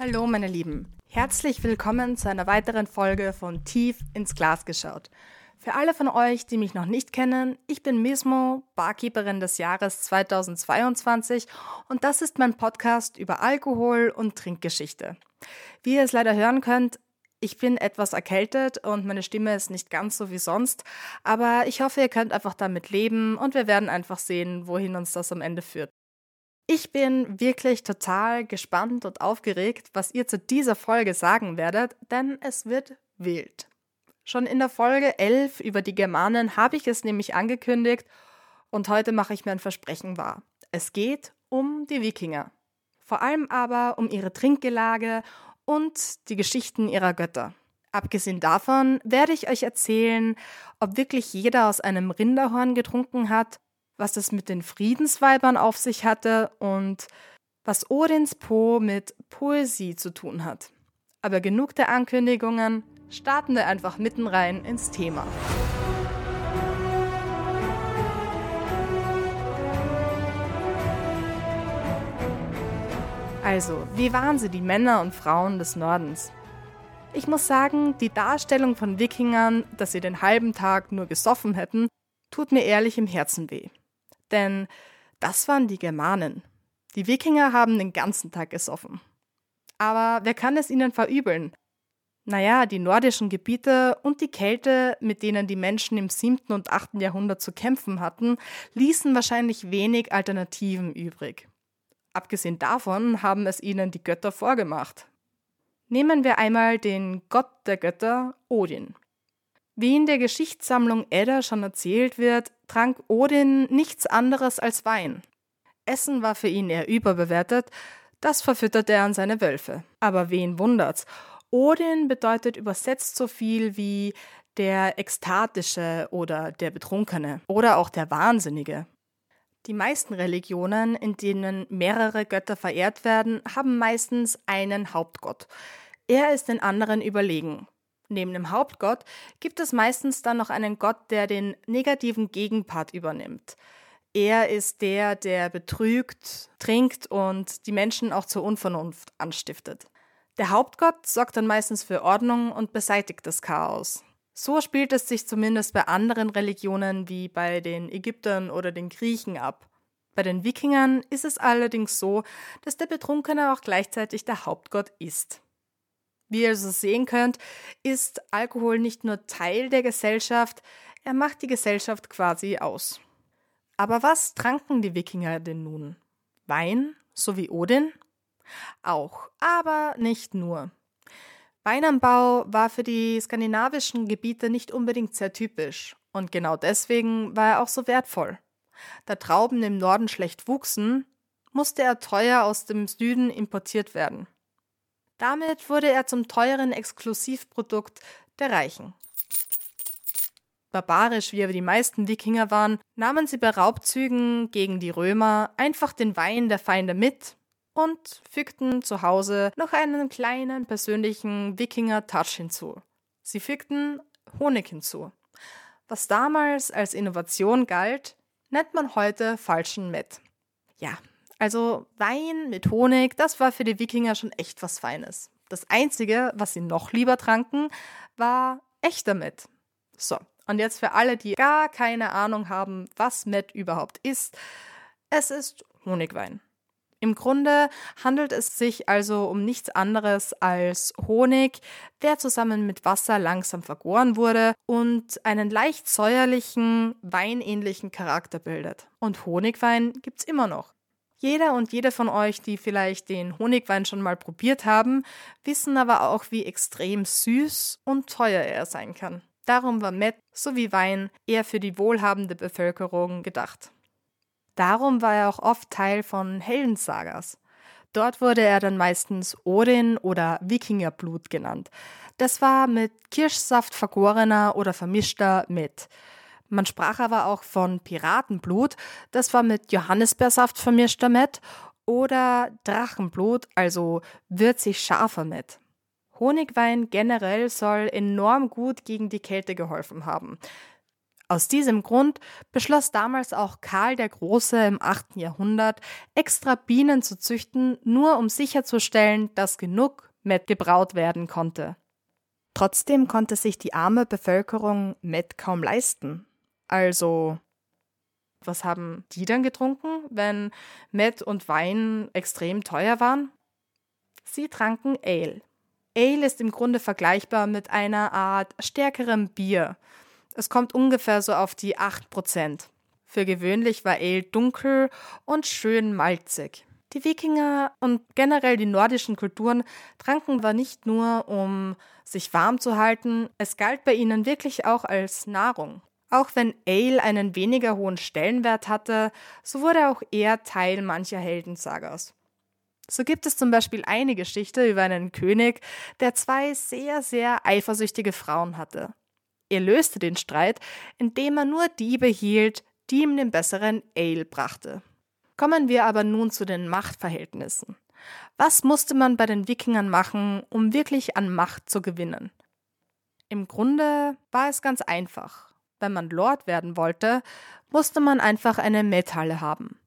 Hallo meine Lieben, herzlich willkommen zu einer weiteren Folge von Tief ins Glas geschaut. Für alle von euch, die mich noch nicht kennen, ich bin Mismo, Barkeeperin des Jahres 2022 und das ist mein Podcast über Alkohol und Trinkgeschichte. Wie ihr es leider hören könnt, ich bin etwas erkältet und meine Stimme ist nicht ganz so wie sonst, aber ich hoffe, ihr könnt einfach damit leben und wir werden einfach sehen, wohin uns das am Ende führt. Ich bin wirklich total gespannt und aufgeregt, was ihr zu dieser Folge sagen werdet, denn es wird wild. Schon in der Folge 11 über die Germanen habe ich es nämlich angekündigt und heute mache ich mir ein Versprechen wahr. Es geht um die Wikinger. Vor allem aber um ihre Trinkgelage und die Geschichten ihrer Götter. Abgesehen davon werde ich euch erzählen, ob wirklich jeder aus einem Rinderhorn getrunken hat was es mit den Friedensweibern auf sich hatte und was Odins Po mit Poesie zu tun hat. Aber genug der Ankündigungen, starten wir einfach mitten rein ins Thema. Also, wie waren sie die Männer und Frauen des Nordens? Ich muss sagen, die Darstellung von Wikingern, dass sie den halben Tag nur gesoffen hätten, tut mir ehrlich im Herzen weh. Denn das waren die Germanen. Die Wikinger haben den ganzen Tag gesoffen. Aber wer kann es ihnen verübeln? Naja, die nordischen Gebiete und die Kälte, mit denen die Menschen im 7. und 8. Jahrhundert zu kämpfen hatten, ließen wahrscheinlich wenig Alternativen übrig. Abgesehen davon haben es ihnen die Götter vorgemacht. Nehmen wir einmal den Gott der Götter, Odin. Wie in der Geschichtssammlung Edda schon erzählt wird, trank Odin nichts anderes als Wein. Essen war für ihn eher überbewertet, das verfütterte er an seine Wölfe. Aber wen wundert's? Odin bedeutet übersetzt so viel wie der Ekstatische oder der Betrunkene oder auch der Wahnsinnige. Die meisten Religionen, in denen mehrere Götter verehrt werden, haben meistens einen Hauptgott. Er ist den anderen überlegen. Neben dem Hauptgott gibt es meistens dann noch einen Gott, der den negativen Gegenpart übernimmt. Er ist der, der betrügt, trinkt und die Menschen auch zur Unvernunft anstiftet. Der Hauptgott sorgt dann meistens für Ordnung und beseitigt das Chaos. So spielt es sich zumindest bei anderen Religionen wie bei den Ägyptern oder den Griechen ab. Bei den Wikingern ist es allerdings so, dass der Betrunkene auch gleichzeitig der Hauptgott ist. Wie ihr also sehen könnt, ist Alkohol nicht nur Teil der Gesellschaft, er macht die Gesellschaft quasi aus. Aber was tranken die Wikinger denn nun? Wein, so wie Odin? Auch, aber nicht nur. Weinanbau war für die skandinavischen Gebiete nicht unbedingt sehr typisch und genau deswegen war er auch so wertvoll. Da Trauben im Norden schlecht wuchsen, musste er teuer aus dem Süden importiert werden. Damit wurde er zum teuren Exklusivprodukt der Reichen. Barbarisch wie aber die meisten Wikinger waren, nahmen sie bei Raubzügen gegen die Römer einfach den Wein der Feinde mit und fügten zu Hause noch einen kleinen persönlichen Wikinger-Touch hinzu. Sie fügten Honig hinzu. Was damals als Innovation galt, nennt man heute falschen Met. Ja, also Wein mit Honig, das war für die Wikinger schon echt was Feines. Das Einzige, was sie noch lieber tranken, war echter Met. So, und jetzt für alle, die gar keine Ahnung haben, was Met überhaupt ist, es ist Honigwein. Im Grunde handelt es sich also um nichts anderes als Honig, der zusammen mit Wasser langsam vergoren wurde und einen leicht säuerlichen, weinähnlichen Charakter bildet. Und Honigwein gibt's immer noch. Jeder und jede von euch, die vielleicht den Honigwein schon mal probiert haben, wissen aber auch, wie extrem süß und teuer er sein kann. Darum war Met sowie Wein eher für die wohlhabende Bevölkerung gedacht. Darum war er auch oft Teil von Heldensagas. Dort wurde er dann meistens Odin oder Wikingerblut genannt. Das war mit Kirschsaft vergorener oder vermischter Met. Man sprach aber auch von Piratenblut, das war mit Johannisbeersaft vermischt damit, oder Drachenblut, also würzig scharfer mit. Honigwein generell soll enorm gut gegen die Kälte geholfen haben. Aus diesem Grund beschloss damals auch Karl der Große im 8. Jahrhundert, extra Bienen zu züchten, nur um sicherzustellen, dass genug Met gebraut werden konnte. Trotzdem konnte sich die arme Bevölkerung Met kaum leisten. Also, was haben die dann getrunken, wenn Met und Wein extrem teuer waren? Sie tranken Ale. Ale ist im Grunde vergleichbar mit einer Art stärkerem Bier. Es kommt ungefähr so auf die 8%. Für gewöhnlich war Ale dunkel und schön malzig. Die Wikinger und generell die nordischen Kulturen tranken war nicht nur, um sich warm zu halten, es galt bei ihnen wirklich auch als Nahrung. Auch wenn Ale einen weniger hohen Stellenwert hatte, so wurde auch er Teil mancher Heldensagas. So gibt es zum Beispiel eine Geschichte über einen König, der zwei sehr, sehr eifersüchtige Frauen hatte. Er löste den Streit, indem er nur die behielt, die ihm den besseren Ale brachte. Kommen wir aber nun zu den Machtverhältnissen. Was musste man bei den Wikingern machen, um wirklich an Macht zu gewinnen? Im Grunde war es ganz einfach. Wenn man Lord werden wollte, musste man einfach eine Metalle haben.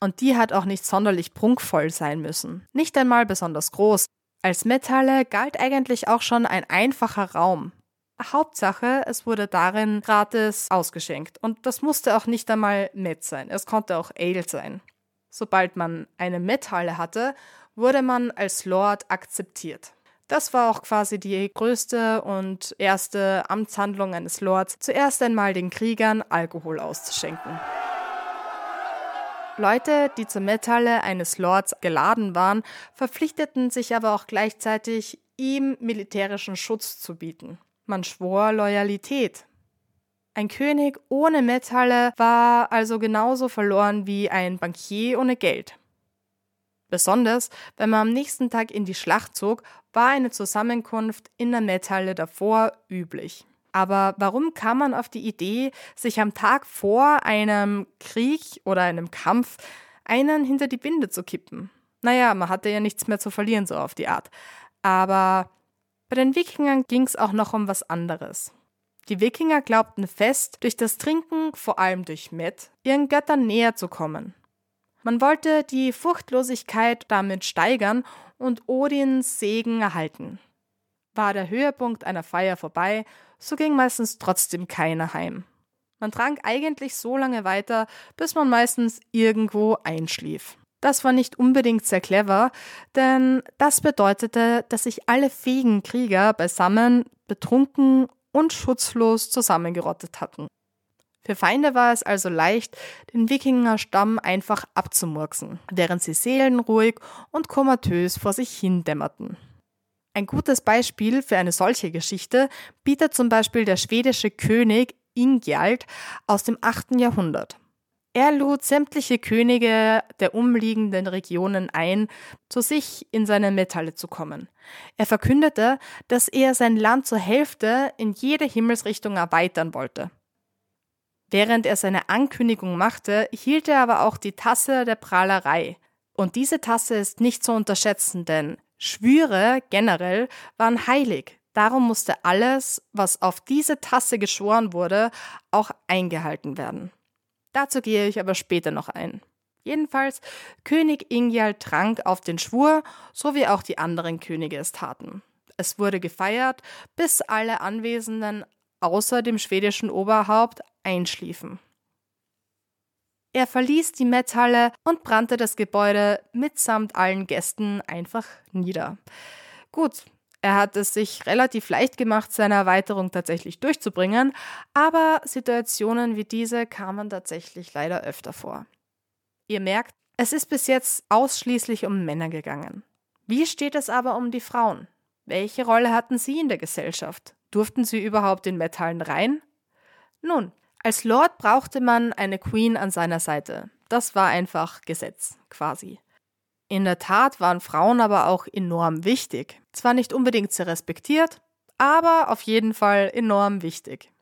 Und die hat auch nicht sonderlich prunkvoll sein müssen, nicht einmal besonders groß. Als Metalle galt eigentlich auch schon ein einfacher Raum, Hauptsache, es wurde darin gratis ausgeschenkt. Und das musste auch nicht einmal Met sein. Es konnte auch Ale sein. Sobald man eine Methalle hatte, wurde man als Lord akzeptiert. Das war auch quasi die größte und erste Amtshandlung eines Lords, zuerst einmal den Kriegern Alkohol auszuschenken. Leute, die zur Metalle eines Lords geladen waren, verpflichteten sich aber auch gleichzeitig, ihm militärischen Schutz zu bieten. Man schwor Loyalität. Ein König ohne Metalle war also genauso verloren wie ein Bankier ohne Geld. Besonders, wenn man am nächsten Tag in die Schlacht zog, war eine Zusammenkunft in der Metalle davor üblich. Aber warum kam man auf die Idee, sich am Tag vor einem Krieg oder einem Kampf einen hinter die Binde zu kippen? Naja, man hatte ja nichts mehr zu verlieren, so auf die Art. Aber bei den Wikingern ging es auch noch um was anderes. Die Wikinger glaubten fest, durch das Trinken, vor allem durch Met, ihren Göttern näher zu kommen. Man wollte die Furchtlosigkeit damit steigern und Odins Segen erhalten. War der Höhepunkt einer Feier vorbei, so ging meistens trotzdem keiner heim. Man trank eigentlich so lange weiter, bis man meistens irgendwo einschlief. Das war nicht unbedingt sehr clever, denn das bedeutete, dass sich alle fähigen Krieger beisammen, betrunken und schutzlos zusammengerottet hatten. Für Feinde war es also leicht, den Wikingerstamm einfach abzumurksen, während sie seelenruhig und komatös vor sich hin dämmerten. Ein gutes Beispiel für eine solche Geschichte bietet zum Beispiel der schwedische König Ingjald aus dem 8. Jahrhundert. Er lud sämtliche Könige der umliegenden Regionen ein, zu sich in seine Metalle zu kommen. Er verkündete, dass er sein Land zur Hälfte in jede Himmelsrichtung erweitern wollte. Während er seine Ankündigung machte, hielt er aber auch die Tasse der Prahlerei. Und diese Tasse ist nicht zu unterschätzen, denn Schwüre generell waren heilig. Darum musste alles, was auf diese Tasse geschworen wurde, auch eingehalten werden. Dazu gehe ich aber später noch ein. Jedenfalls, König Ingjal trank auf den Schwur, so wie auch die anderen Könige es taten. Es wurde gefeiert, bis alle Anwesenden außer dem schwedischen Oberhaupt einschliefen. Er verließ die Metthalle und brannte das Gebäude mitsamt allen Gästen einfach nieder. Gut, er hat es sich relativ leicht gemacht, seine Erweiterung tatsächlich durchzubringen, aber Situationen wie diese kamen tatsächlich leider öfter vor. Ihr merkt, es ist bis jetzt ausschließlich um Männer gegangen. Wie steht es aber um die Frauen? Welche Rolle hatten sie in der Gesellschaft? Durften sie überhaupt in Metallen rein? Nun, als Lord brauchte man eine Queen an seiner Seite. Das war einfach Gesetz, quasi. In der Tat waren Frauen aber auch enorm wichtig. Zwar nicht unbedingt sehr respektiert, aber auf jeden Fall enorm wichtig.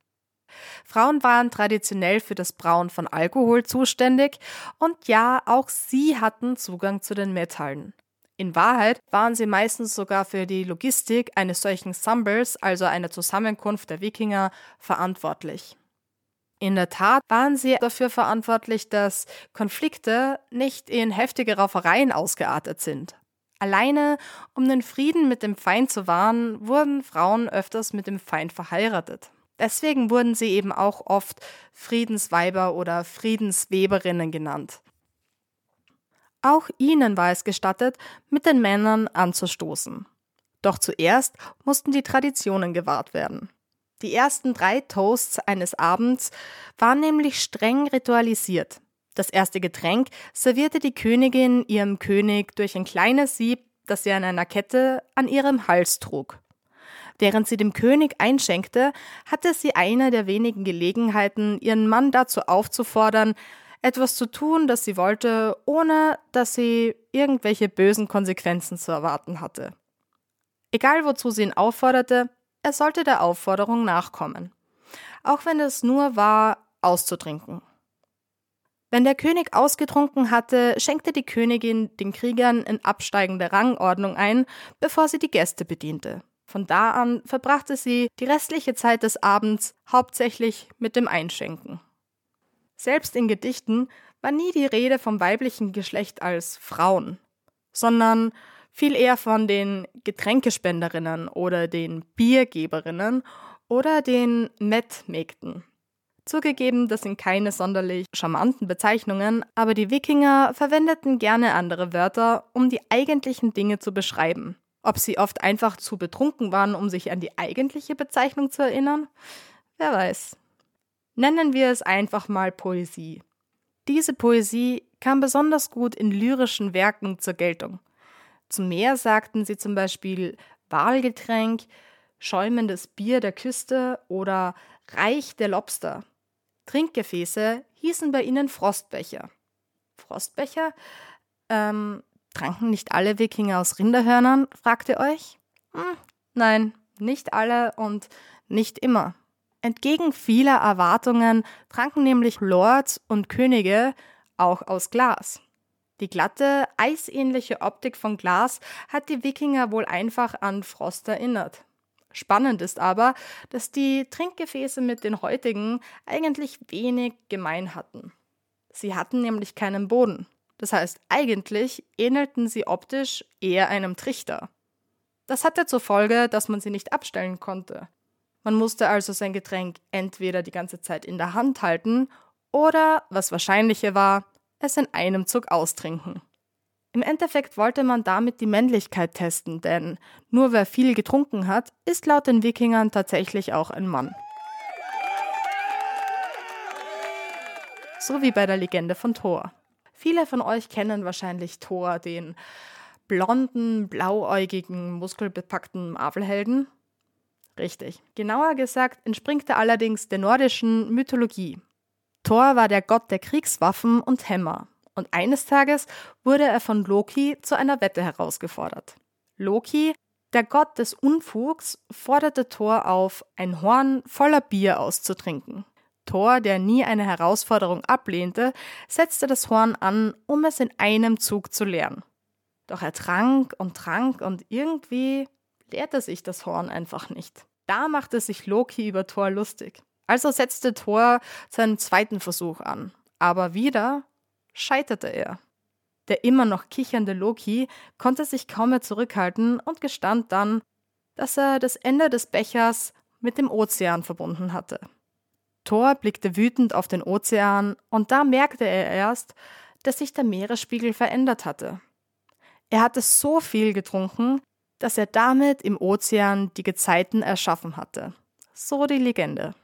Frauen waren traditionell für das Brauen von Alkohol zuständig und ja, auch sie hatten Zugang zu den Metallen. In Wahrheit waren sie meistens sogar für die Logistik eines solchen Sumbers, also einer Zusammenkunft der Wikinger, verantwortlich. In der Tat waren sie dafür verantwortlich, dass Konflikte nicht in heftige Raufereien ausgeartet sind. Alleine, um den Frieden mit dem Feind zu wahren, wurden Frauen öfters mit dem Feind verheiratet. Deswegen wurden sie eben auch oft Friedensweiber oder Friedensweberinnen genannt. Auch ihnen war es gestattet, mit den Männern anzustoßen. Doch zuerst mussten die Traditionen gewahrt werden. Die ersten drei Toasts eines Abends waren nämlich streng ritualisiert. Das erste Getränk servierte die Königin ihrem König durch ein kleines Sieb, das sie an einer Kette an ihrem Hals trug. Während sie dem König einschenkte, hatte sie eine der wenigen Gelegenheiten, ihren Mann dazu aufzufordern, etwas zu tun, das sie wollte, ohne dass sie irgendwelche bösen Konsequenzen zu erwarten hatte. Egal wozu sie ihn aufforderte, er sollte der Aufforderung nachkommen. Auch wenn es nur war, auszutrinken. Wenn der König ausgetrunken hatte, schenkte die Königin den Kriegern in absteigender Rangordnung ein, bevor sie die Gäste bediente. Von da an verbrachte sie die restliche Zeit des Abends hauptsächlich mit dem Einschenken. Selbst in Gedichten war nie die Rede vom weiblichen Geschlecht als Frauen, sondern viel eher von den Getränkespenderinnen oder den Biergeberinnen oder den Mettmägden. Zugegeben, das sind keine sonderlich charmanten Bezeichnungen, aber die Wikinger verwendeten gerne andere Wörter, um die eigentlichen Dinge zu beschreiben. Ob sie oft einfach zu betrunken waren, um sich an die eigentliche Bezeichnung zu erinnern? Wer weiß. Nennen wir es einfach mal Poesie. Diese Poesie kam besonders gut in lyrischen Werken zur Geltung. Zum Meer sagten sie zum Beispiel Walgetränk, schäumendes Bier der Küste oder Reich der Lobster. Trinkgefäße hießen bei ihnen Frostbecher. Frostbecher? Ähm, tranken nicht alle Wikinger aus Rinderhörnern, fragt ihr euch? Hm, nein, nicht alle und nicht immer. Entgegen vieler Erwartungen tranken nämlich Lords und Könige auch aus Glas. Die glatte, eisähnliche Optik von Glas hat die Wikinger wohl einfach an Frost erinnert. Spannend ist aber, dass die Trinkgefäße mit den heutigen eigentlich wenig gemein hatten. Sie hatten nämlich keinen Boden. Das heißt, eigentlich ähnelten sie optisch eher einem Trichter. Das hatte zur Folge, dass man sie nicht abstellen konnte. Man musste also sein Getränk entweder die ganze Zeit in der Hand halten oder, was wahrscheinlicher war, es in einem Zug austrinken. Im Endeffekt wollte man damit die Männlichkeit testen, denn nur wer viel getrunken hat, ist laut den Wikingern tatsächlich auch ein Mann. So wie bei der Legende von Thor. Viele von euch kennen wahrscheinlich Thor, den blonden, blauäugigen, muskelbepackten Marvelhelden. Richtig. Genauer gesagt entspringt er allerdings der nordischen Mythologie. Thor war der Gott der Kriegswaffen und Hämmer und eines Tages wurde er von Loki zu einer Wette herausgefordert. Loki, der Gott des Unfugs, forderte Thor auf, ein Horn voller Bier auszutrinken. Thor, der nie eine Herausforderung ablehnte, setzte das Horn an, um es in einem Zug zu leeren. Doch er trank und trank und irgendwie leerte sich das Horn einfach nicht. Da machte sich Loki über Thor lustig. Also setzte Thor seinen zweiten Versuch an. Aber wieder scheiterte er. Der immer noch kichernde Loki konnte sich kaum mehr zurückhalten und gestand dann, dass er das Ende des Bechers mit dem Ozean verbunden hatte. Thor blickte wütend auf den Ozean und da merkte er erst, dass sich der Meeresspiegel verändert hatte. Er hatte so viel getrunken, dass er damit im Ozean die Gezeiten erschaffen hatte. So die Legende.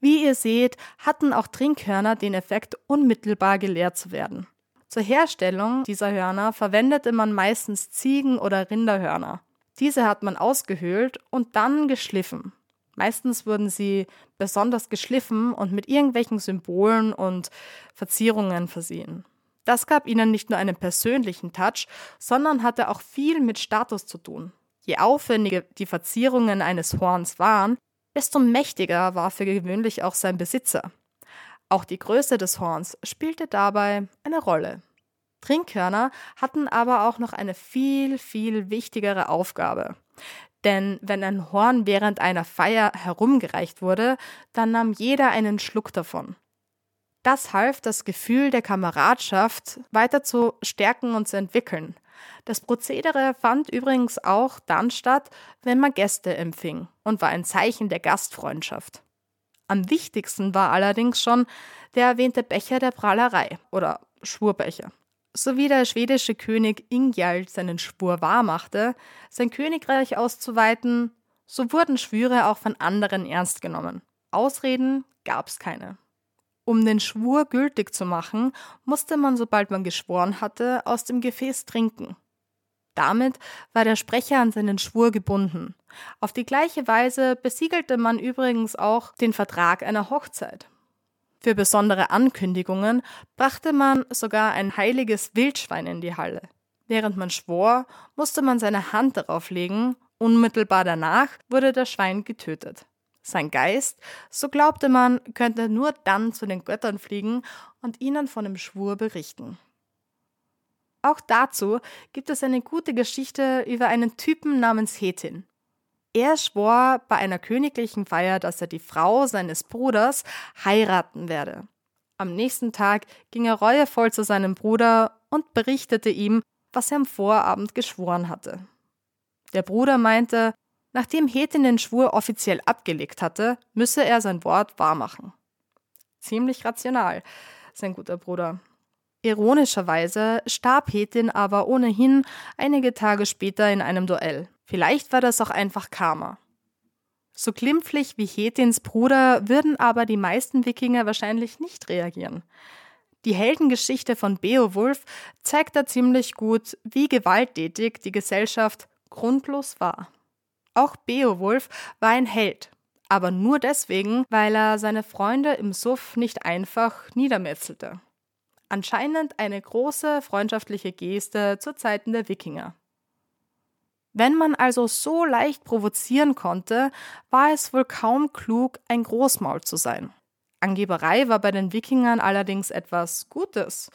Wie ihr seht, hatten auch Trinkhörner den Effekt, unmittelbar geleert zu werden. Zur Herstellung dieser Hörner verwendete man meistens Ziegen- oder Rinderhörner. Diese hat man ausgehöhlt und dann geschliffen. Meistens wurden sie besonders geschliffen und mit irgendwelchen Symbolen und Verzierungen versehen. Das gab ihnen nicht nur einen persönlichen Touch, sondern hatte auch viel mit Status zu tun. Je aufwendiger die Verzierungen eines Horns waren, desto mächtiger war für gewöhnlich auch sein Besitzer. Auch die Größe des Horns spielte dabei eine Rolle. Trinkhörner hatten aber auch noch eine viel, viel wichtigere Aufgabe. Denn wenn ein Horn während einer Feier herumgereicht wurde, dann nahm jeder einen Schluck davon. Das half, das Gefühl der Kameradschaft weiter zu stärken und zu entwickeln. Das Prozedere fand übrigens auch dann statt, wenn man Gäste empfing und war ein Zeichen der Gastfreundschaft. Am wichtigsten war allerdings schon der erwähnte Becher der Prahlerei oder Schwurbecher. So wie der schwedische König Ingjald seinen Schwur wahrmachte, sein Königreich auszuweiten, so wurden Schwüre auch von anderen ernst genommen. Ausreden gab's keine. Um den Schwur gültig zu machen, musste man, sobald man geschworen hatte, aus dem Gefäß trinken. Damit war der Sprecher an seinen Schwur gebunden. Auf die gleiche Weise besiegelte man übrigens auch den Vertrag einer Hochzeit. Für besondere Ankündigungen brachte man sogar ein heiliges Wildschwein in die Halle. Während man schwor, musste man seine Hand darauf legen, unmittelbar danach wurde das Schwein getötet. Sein Geist, so glaubte man, könnte nur dann zu den Göttern fliegen und ihnen von dem Schwur berichten. Auch dazu gibt es eine gute Geschichte über einen Typen namens Hetin. Er schwor bei einer königlichen Feier, dass er die Frau seines Bruders heiraten werde. Am nächsten Tag ging er reuevoll zu seinem Bruder und berichtete ihm, was er am Vorabend geschworen hatte. Der Bruder meinte, nachdem Hetin den Schwur offiziell abgelegt hatte, müsse er sein Wort wahrmachen. Ziemlich rational, sein guter Bruder. Ironischerweise starb Hetin aber ohnehin einige Tage später in einem Duell. Vielleicht war das auch einfach Karma. So glimpflich wie Hetins Bruder würden aber die meisten Wikinger wahrscheinlich nicht reagieren. Die Heldengeschichte von Beowulf zeigt da ziemlich gut, wie gewalttätig die Gesellschaft grundlos war. Auch Beowulf war ein Held, aber nur deswegen, weil er seine Freunde im Suff nicht einfach niedermetzelte. Anscheinend eine große freundschaftliche Geste zu Zeiten der Wikinger. Wenn man also so leicht provozieren konnte, war es wohl kaum klug, ein Großmaul zu sein. Angeberei war bei den Wikingern allerdings etwas Gutes.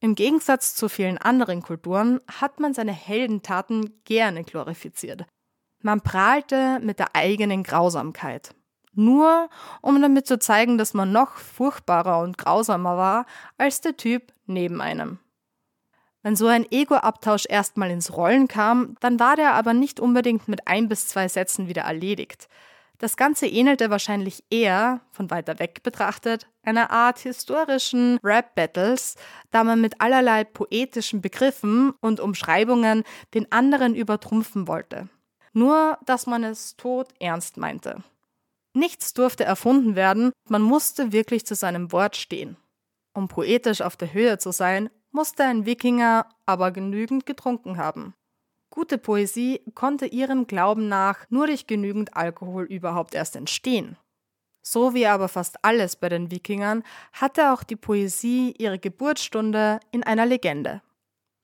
Im Gegensatz zu vielen anderen Kulturen hat man seine Heldentaten gerne glorifiziert. Man prahlte mit der eigenen Grausamkeit. Nur um damit zu zeigen, dass man noch furchtbarer und grausamer war als der Typ neben einem. Wenn so ein Ego-Abtausch erstmal ins Rollen kam, dann war der aber nicht unbedingt mit ein bis zwei Sätzen wieder erledigt. Das Ganze ähnelte wahrscheinlich eher, von weiter weg betrachtet, einer Art historischen Rap-Battles, da man mit allerlei poetischen Begriffen und Umschreibungen den anderen übertrumpfen wollte. Nur, dass man es tot ernst meinte. Nichts durfte erfunden werden, man musste wirklich zu seinem Wort stehen. Um poetisch auf der Höhe zu sein, musste ein Wikinger aber genügend getrunken haben. Gute Poesie konnte ihrem Glauben nach nur durch genügend Alkohol überhaupt erst entstehen. So wie aber fast alles bei den Wikingern hatte auch die Poesie ihre Geburtsstunde in einer Legende.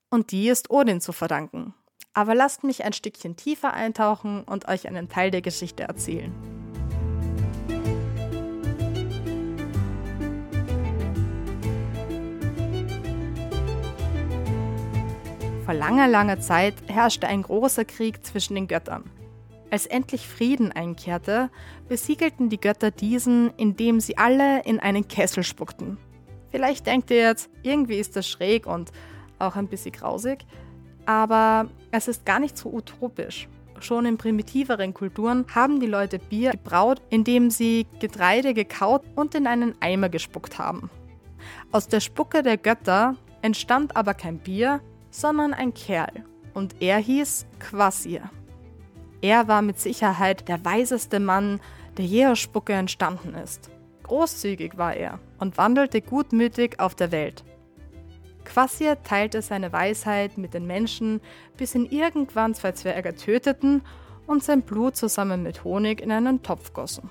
Und die ist Odin zu verdanken. Aber lasst mich ein Stückchen tiefer eintauchen und euch einen Teil der Geschichte erzählen. Vor langer, langer Zeit herrschte ein großer Krieg zwischen den Göttern. Als endlich Frieden einkehrte, besiegelten die Götter diesen, indem sie alle in einen Kessel spuckten. Vielleicht denkt ihr jetzt, irgendwie ist das schräg und auch ein bisschen grausig, aber es ist gar nicht so utopisch. Schon in primitiveren Kulturen haben die Leute Bier gebraut, indem sie Getreide gekaut und in einen Eimer gespuckt haben. Aus der Spucke der Götter entstand aber kein Bier, sondern ein Kerl. Und er hieß Quasir. Er war mit Sicherheit der weiseste Mann, der je aus Spucke entstanden ist. Großzügig war er und wandelte gutmütig auf der Welt. Quasir teilte seine Weisheit mit den Menschen, bis ihn irgendwann zwei Zwerge töteten und sein Blut zusammen mit Honig in einen Topf gossen.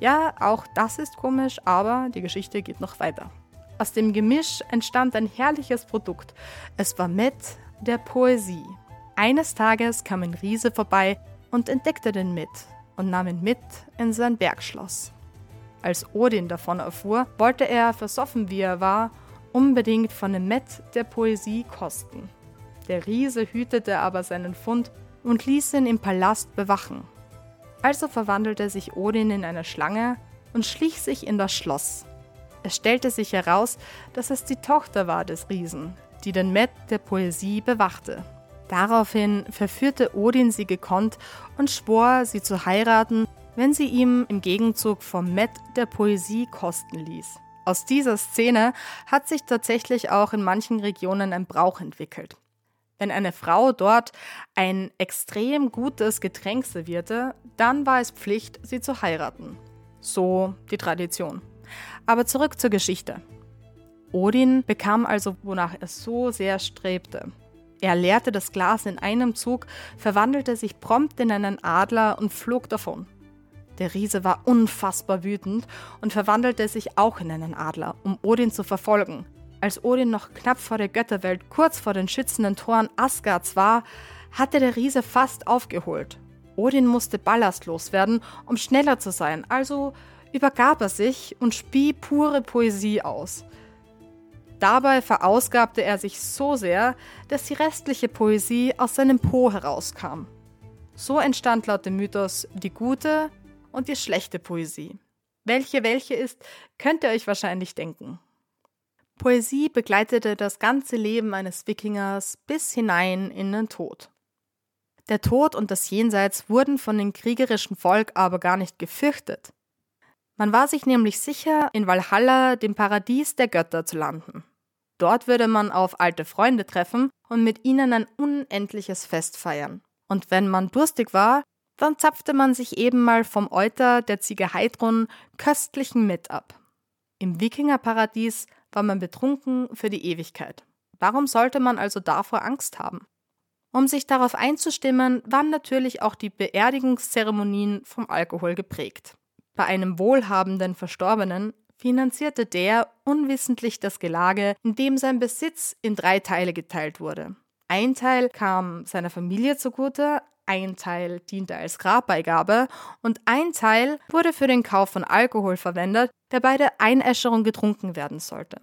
Ja, auch das ist komisch, aber die Geschichte geht noch weiter. Aus dem Gemisch entstand ein herrliches Produkt. Es war Met der Poesie. Eines Tages kam ein Riese vorbei und entdeckte den Met und nahm ihn mit in sein Bergschloss. Als Odin davon erfuhr, wollte er, versoffen wie er war, unbedingt von dem Met der Poesie kosten. Der Riese hütete aber seinen Fund und ließ ihn im Palast bewachen. Also verwandelte sich Odin in eine Schlange und schlich sich in das Schloss. Es stellte sich heraus, dass es die Tochter war des Riesen, die den Met der Poesie bewachte. Daraufhin verführte Odin sie gekonnt und schwor, sie zu heiraten, wenn sie ihm im Gegenzug vom Met der Poesie kosten ließ. Aus dieser Szene hat sich tatsächlich auch in manchen Regionen ein Brauch entwickelt. Wenn eine Frau dort ein extrem gutes Getränk servierte, dann war es Pflicht, sie zu heiraten. So die Tradition. Aber zurück zur Geschichte. Odin bekam also, wonach er so sehr strebte. Er leerte das Glas in einem Zug, verwandelte sich prompt in einen Adler und flog davon. Der Riese war unfassbar wütend und verwandelte sich auch in einen Adler, um Odin zu verfolgen. Als Odin noch knapp vor der Götterwelt, kurz vor den schützenden Toren Asgards war, hatte der Riese fast aufgeholt. Odin musste ballastlos werden, um schneller zu sein, also übergab er sich und spie pure Poesie aus. Dabei verausgabte er sich so sehr, dass die restliche Poesie aus seinem Po herauskam. So entstand laut dem Mythos die gute und die schlechte Poesie. Welche welche ist, könnt ihr euch wahrscheinlich denken. Poesie begleitete das ganze Leben eines Wikingers bis hinein in den Tod. Der Tod und das Jenseits wurden von dem kriegerischen Volk aber gar nicht gefürchtet. Man war sich nämlich sicher, in Valhalla, dem Paradies der Götter, zu landen. Dort würde man auf alte Freunde treffen und mit ihnen ein unendliches Fest feiern. Und wenn man durstig war, dann zapfte man sich eben mal vom Euter der Ziege Heidrun köstlichen mit ab. Im Wikingerparadies war man betrunken für die Ewigkeit. Warum sollte man also davor Angst haben? Um sich darauf einzustimmen, waren natürlich auch die Beerdigungszeremonien vom Alkohol geprägt. Bei einem wohlhabenden Verstorbenen finanzierte der unwissentlich das Gelage, indem sein Besitz in drei Teile geteilt wurde. Ein Teil kam seiner Familie zugute, ein Teil diente als Grabbeigabe und ein Teil wurde für den Kauf von Alkohol verwendet, der bei der Einäscherung getrunken werden sollte.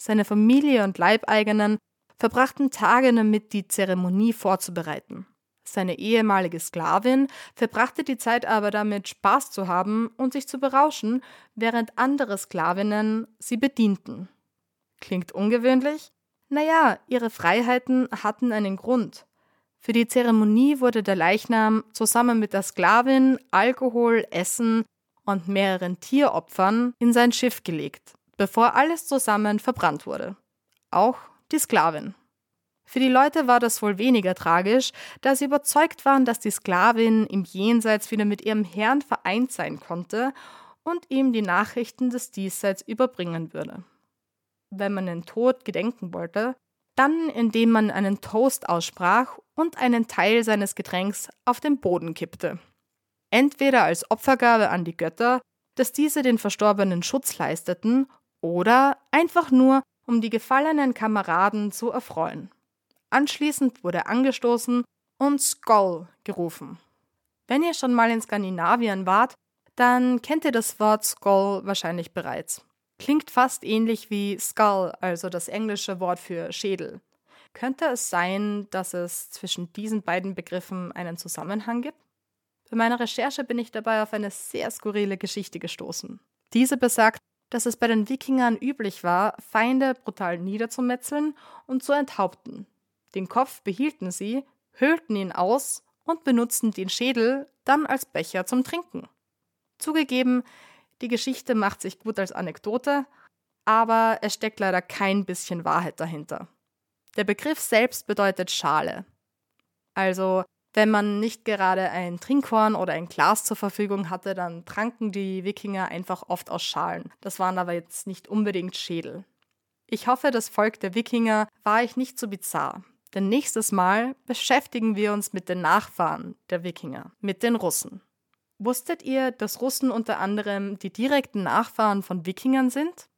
Seine Familie und Leibeigenen verbrachten Tage damit, die Zeremonie vorzubereiten. Seine ehemalige Sklavin verbrachte die Zeit aber damit, Spaß zu haben und sich zu berauschen, während andere Sklavinnen sie bedienten. Klingt ungewöhnlich? Naja, ihre Freiheiten hatten einen Grund. Für die Zeremonie wurde der Leichnam zusammen mit der Sklavin, Alkohol, Essen und mehreren Tieropfern in sein Schiff gelegt, bevor alles zusammen verbrannt wurde. Auch die Sklavin. Für die Leute war das wohl weniger tragisch, da sie überzeugt waren, dass die Sklavin im Jenseits wieder mit ihrem Herrn vereint sein konnte und ihm die Nachrichten des Diesseits überbringen würde. Wenn man den Tod gedenken wollte, dann indem man einen Toast aussprach und einen Teil seines Getränks auf den Boden kippte. Entweder als Opfergabe an die Götter, dass diese den Verstorbenen Schutz leisteten, oder einfach nur, um die gefallenen Kameraden zu erfreuen. Anschließend wurde angestoßen und Skoll gerufen. Wenn ihr schon mal in Skandinavien wart, dann kennt ihr das Wort Skoll wahrscheinlich bereits. Klingt fast ähnlich wie Skull, also das englische Wort für Schädel. Könnte es sein, dass es zwischen diesen beiden Begriffen einen Zusammenhang gibt? Bei meiner Recherche bin ich dabei auf eine sehr skurrile Geschichte gestoßen. Diese besagt, dass es bei den Wikingern üblich war, Feinde brutal niederzumetzeln und zu enthaupten. Den Kopf behielten sie, höhlten ihn aus und benutzten den Schädel dann als Becher zum Trinken. Zugegeben, die Geschichte macht sich gut als Anekdote, aber es steckt leider kein bisschen Wahrheit dahinter. Der Begriff selbst bedeutet Schale. Also, wenn man nicht gerade ein Trinkhorn oder ein Glas zur Verfügung hatte, dann tranken die Wikinger einfach oft aus Schalen. Das waren aber jetzt nicht unbedingt Schädel. Ich hoffe, das Volk der Wikinger war ich nicht so bizarr. Denn nächstes Mal beschäftigen wir uns mit den Nachfahren der Wikinger, mit den Russen. Wusstet ihr, dass Russen unter anderem die direkten Nachfahren von Wikingern sind?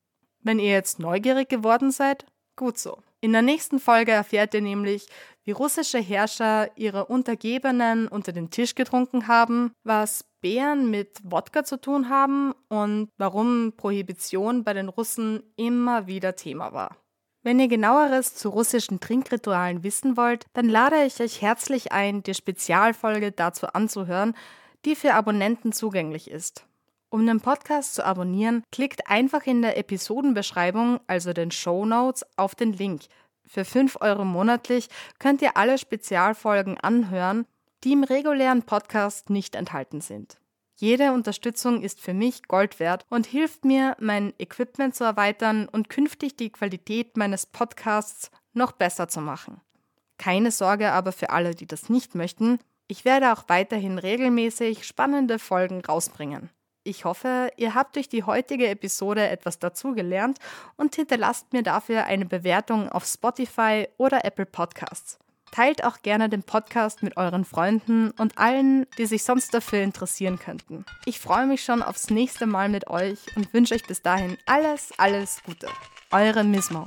Wenn ihr jetzt neugierig geworden seid, gut so. In der nächsten Folge erfährt ihr nämlich, wie russische Herrscher ihre Untergebenen unter den Tisch getrunken haben, was Bären mit Wodka zu tun haben und warum Prohibition bei den Russen immer wieder Thema war. Wenn ihr genaueres zu russischen Trinkritualen wissen wollt, dann lade ich euch herzlich ein, die Spezialfolge dazu anzuhören, die für Abonnenten zugänglich ist. Um den Podcast zu abonnieren, klickt einfach in der Episodenbeschreibung, also den Show Notes, auf den Link. Für 5 Euro monatlich könnt ihr alle Spezialfolgen anhören, die im regulären Podcast nicht enthalten sind. Jede Unterstützung ist für mich Gold wert und hilft mir, mein Equipment zu erweitern und künftig die Qualität meines Podcasts noch besser zu machen. Keine Sorge aber für alle, die das nicht möchten. Ich werde auch weiterhin regelmäßig spannende Folgen rausbringen. Ich hoffe, ihr habt durch die heutige Episode etwas dazugelernt und hinterlasst mir dafür eine Bewertung auf Spotify oder Apple Podcasts. Teilt auch gerne den Podcast mit euren Freunden und allen, die sich sonst dafür interessieren könnten. Ich freue mich schon aufs nächste Mal mit euch und wünsche euch bis dahin alles, alles Gute. Eure Mismo.